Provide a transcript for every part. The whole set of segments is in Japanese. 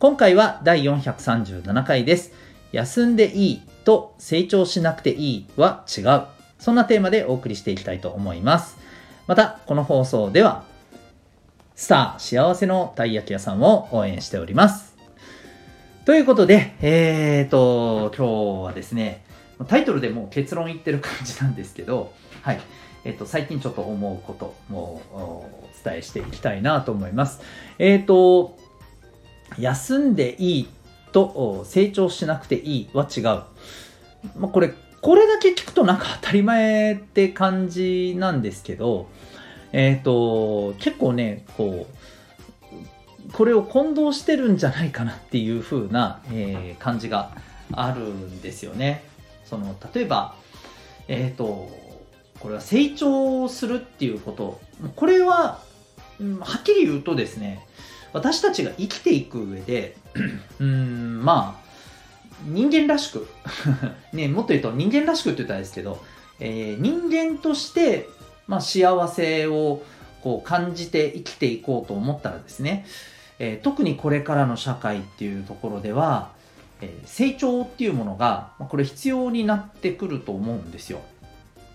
今回は第437回です。休んでいいと成長しなくていいは違う。そんなテーマでお送りしていきたいと思います。また、この放送では、スター幸せのたい焼き屋さんを応援しております。ということで、えーと、今日はですね、タイトルでもう結論言ってる感じなんですけど、はい。えっ、と、最近ちょっと思うこともお伝えしていきたいなと思います。えっ、と、休んでいいと成長しなくていいは違う。まあ、これ、これだけ聞くとなんか当たり前って感じなんですけど、えっ、と、結構ね、こう、これを混同してるんじゃないかなっていう風な、えー感じがあるんですよね。その、例えば、えっ、と、これは成長するっていうこと、これは、はっきり言うとですね、私たちが生きていく上で、うーん、まあ、人間らしく、ね、もっと言うと人間らしくって言ったらですけど、えー人間として、まあ、幸せをこう感じて生きていこうと思ったらですね、えー特にこれからの社会っていうところでは、えー成長っていうものが、まあこれ必要になってくると思うんですよ。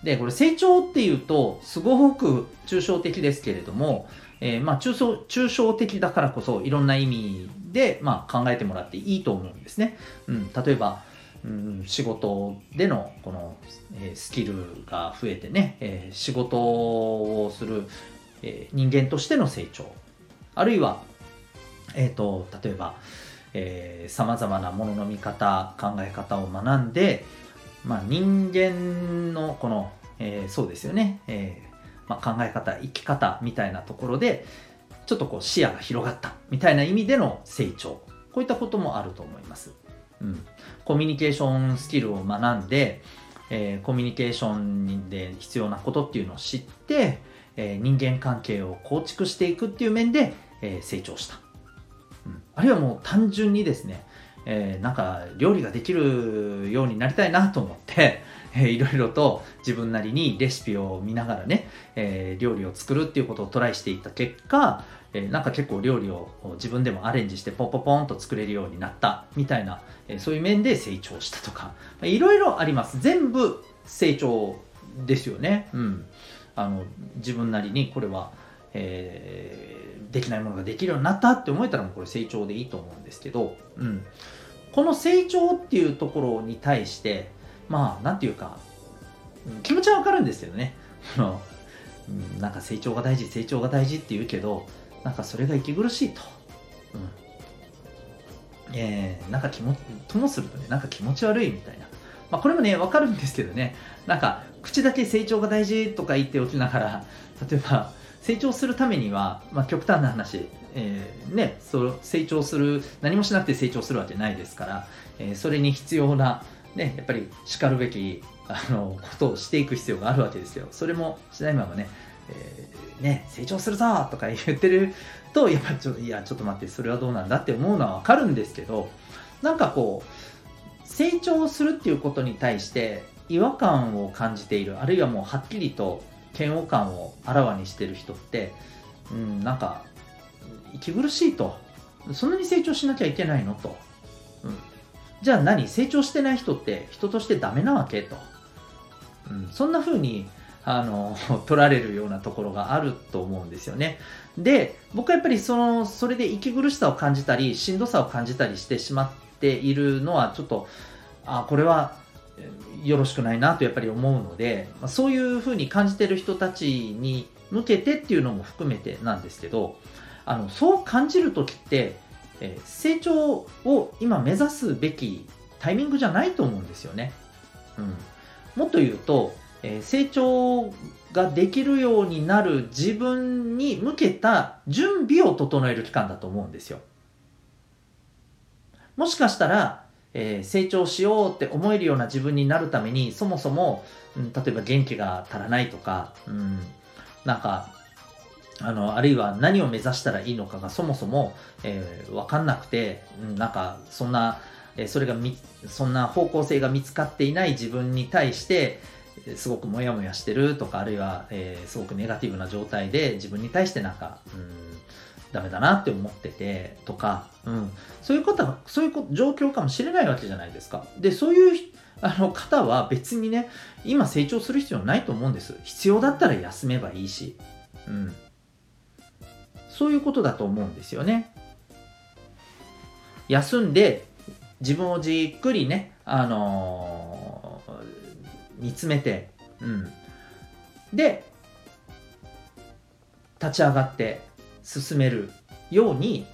で、これ成長っていうと、すごく抽象的ですけれども、えーまあ抽象、抽象的だからこそいろんな意味で、まあ、考えてもらっていいと思うんですね。うん、例えば、うん、仕事でのこの、えースキルが増えてね、えー仕事をする、えー人間としての成長。あるいは、えっ、と、例えば、えー、様々なものの見方、考え方を学んで、まあ、人間のこの、えーそうですよね、えーまあ、考え方、生き方みたいなところで、ちょっとこう視野が広がったみたいな意味での成長。こういったこともあると思います。うん。コミュニケーションスキルを学んで、えーコミュニケーションで必要なことっていうのを知って、えー人間関係を構築していくっていう面で、えー成長した。うん、あるいはもう単純にですね、えーなんか料理ができるようになりたいなと思って、えーいろいろと自分なりにレシピを見ながらね、えー料理を作るっていうことをトライしていった結果、えーなんか結構料理を自分でもアレンジしてポンポポンと作れるようになったみたいな、えーそういう面で成長したとか、まあいろいろあります。全部成長ですよね。うん。あの、自分なりにこれは、えーできないものができるようになったって思えたらもうこれ成長でいいと思うんですけど、うん。この成長っていうところに対して、まあ、なんていうか、気持ちはわかるんですよね。なんか成長が大事、成長が大事って言うけど、なんかそれが息苦しいと。うん。えー、なんか気持ち、ともするとね、なんか気持ち悪いみたいな。まあこれもね、わかるんですけどね、なんか口だけ成長が大事とか言っておきながら、例えば成長するためには、まあ極端な話、えーね、そ成長する、何もしなくて成長するわけないですから、えーそれに必要な、ね、やっぱり叱るべきあのことをしていく必要があるわけですよ。それもしないままね、えーね、成長するぞとか言ってると、やっぱちょっと、いや、ちょっと待って、それはどうなんだって思うのはわかるんですけど、なんかこう、成長するっていうことに対して違和感を感じている、あるいはもうはっきりと嫌悪感をあらわにしてる人って、うん、なんか、息苦しいと。そんなに成長しなきゃいけないのと。うん、じゃあ何？成長してない人って人としてダメなわけと。うん、そんな風にあの 取られるようなところがあると思うんですよね。で、僕はやっぱりそのそれで息苦しさを感じたり、しんどさを感じたりしてしまっているのは、ちょっと、あ、これはよろしくないなとやっぱり思うので、まあ、そういう風に感じてる人たちに向けてっていうのも含めてなんですけど、あのそう感じるときって、えー成長を今目指すべきタイミングじゃないと思うんですよね。うん、もっと言うと、えー成長ができるようになる自分に向けた準備を整える期間だと思うんですよ。もしかしたら、えー、成長しようって思えるような自分になるためにそもそも、うん、例えば元気が足らないとか、うん、なんかあのあるいは何を目指したらいいのかがそもそも、えー、分かんなくて、うん、なんかそんな、えー、それがみそんな方向性が見つかっていない自分に対してすごくモヤモヤしてるとかあるいは、えー、すごくネガティブな状態で自分に対してなんか、うんダメだなって思っててとか、うん、そういうことそういう状況かもしれないわけじゃないですか。で、そういうあの方は別にね、今成長する必要ないと思うんです。必要だったら休めばいいし、うん。そういうことだと思うんですよね。休んで自分をじっくりね、あのー、見つめて、うん。で、立ち上がって進めるように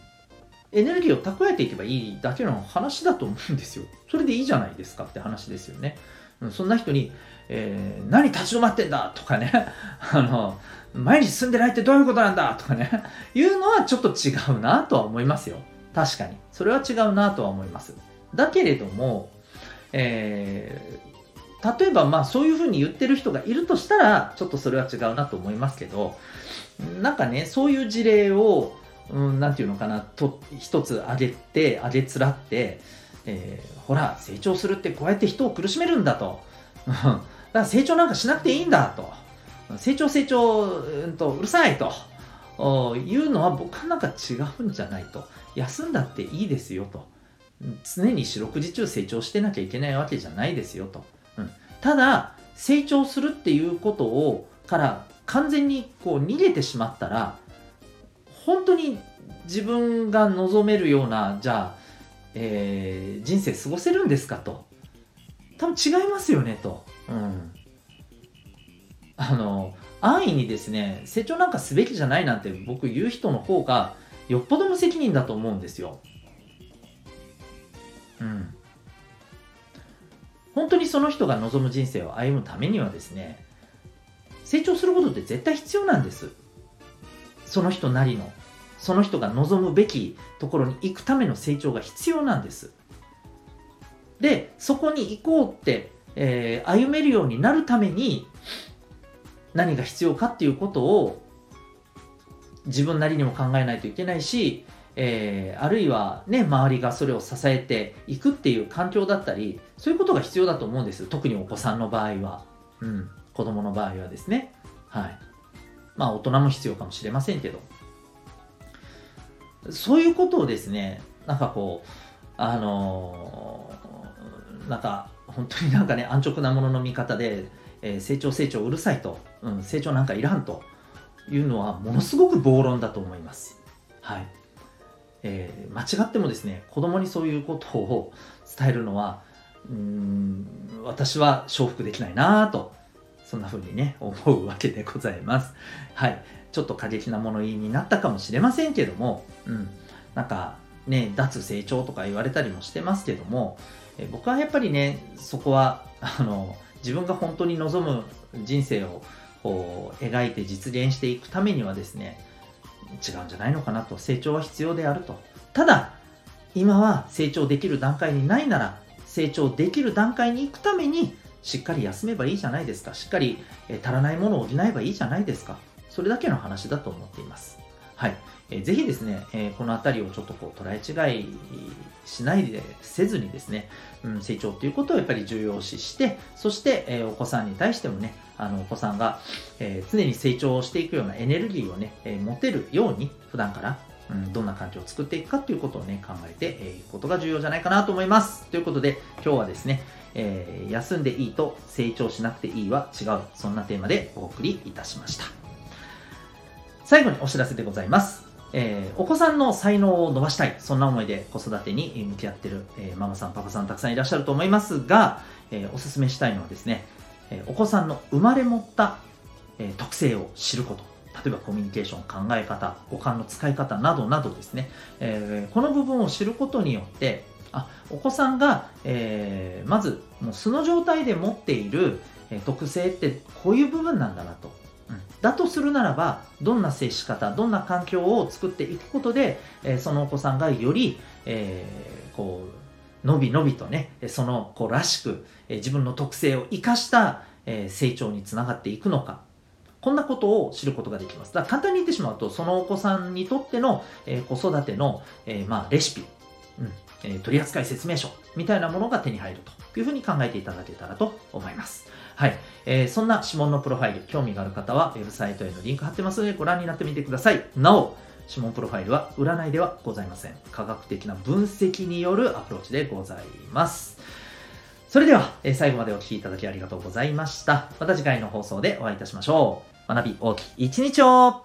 エネルギーを蓄えていけばいいだけの話だと思うんですよ。それでいいじゃないですかって話ですよね。そんな人に、えー、何立ち止まってんだとかね、あの、前に進んでないってどういうことなんだとかね、いうのはちょっと違うなとは思いますよ。確かに。それは違うなとは思います。だけれども、えー、例えばまあそういうふうに言ってる人がいるとしたら、ちょっとそれは違うなと思いますけど、なんかね、そういう事例を、うん、なんていうのかな、と、一つ挙げて、挙げつらって、えー、ほら、成長するってこうやって人を苦しめるんだと。だから成長なんかしなくていいんだと。成長成長、うんと、うるさいと。いうのは僕はなんか違うんじゃないと。休んだっていいですよと。常に四六時中成長してなきゃいけないわけじゃないですよと。うん、ただ、成長するっていうことを、から完全にこう逃げてしまったら本当に自分が望めるようなじゃあ、えー、人生過ごせるんですかと多分違いますよねと、うん、あの安易にですね成長なんかすべきじゃないなんて僕言う人の方がよっぽど無責任だと思うんですよ。うん。本当にその人が望む人生を歩むためにはですね、成長することって絶対必要なんです。その人なりの、その人が望むべきところに行くための成長が必要なんです。で、そこに行こうって、えー、歩めるようになるために何が必要かっていうことを自分なりにも考えないといけないし、えー、あるいはね、周りがそれを支えていくっていう環境だったり、そういうことが必要だと思うんです。特にお子さんの場合は。うん。子供の場合はですね。はい。まあ大人も必要かもしれませんけど。そういうことをですね、なんかこう、あのー、なんか本当に なんかね、安直なものの見方で、えー、成長成長うるさいと、うん、成長なんかいらんというのはものすごく暴論だと思います。はい。えー、間違ってもですね、子供にそういうことを伝えるのは、うん、私は承服できないなとそんな風にね、思うわけでございます。はい。ちょっと過激な物言いになったかもしれませんけども、うん。なんか、ね、脱成長とか言われたりもしてますけども、え僕はやっぱりね、そこは、あの、自分が本当に望む人生をこう描いて実現していくためにはですね、違うんじゃないのかなと、成長は必要であると。ただ、今は成長できる段階にないなら、成長できる段階に行くために、しっかり休めばいいじゃないですか。しっかり、足らないものを補えばいいじゃないですか。それだけの話だと思っています。はい。えー、ぜひですね、えー、このあたりをちょっとこう捉え違いしないで、せずにですね、うん、成長ということをやっぱり重要視して、そして、えー、お子さんに対してもね、あの、お子さんが、え常に成長していくようなエネルギーをね、え持てるように、普段から、うん、どんな環境を作っていくかということをね、考えてい、くことが重要じゃないかなと思います。ということで、今日はですね、えー、休んでいいと成長しなくていいは違う。そんなテーマでお送りいたしました。最後にお知らせでございます。えー、お子さんの才能を伸ばしたい。そんな思いで子育てに向き合ってる、えー、ママさん、パパさんたくさんいらっしゃると思いますが、えー、おすすめしたいのはですね、えお子さんの生まれ持った、え特性を知ること。例えばコミュニケーション、考え方、五感の使い方などなどですね、えこの部分を知ることによって、あお子さんが、え、まずもう素の状態で持っている、特性ってこういう部分なんだなと、だとするならばどんな接し方どんな環境を作っていくことで、え、そのお子さんがより、えー、こうのびのびとね、その子らしく、え自分の特性を生かしたえ成長につながっていくのか、こんなことを知ることができます。だから簡単に言ってしまうと、そのお子さんにとっての、え子育ての、えまあ、レシピ、うんえ取扱説明書みたいなものが手に入るというふうに考えていただけたらと思います。はい。えー、そんな指紋のプロファイル、興味がある方は、ウェブサイトへのリンク貼ってますので、ご覧になってみてください。なお、指紋プロファイルは占いではございません。科学的な分析によるアプローチでございます。それでは、えー、最後までお聴きいただきありがとうございました。また次回の放送でお会いいたしましょう。学び大きい一日を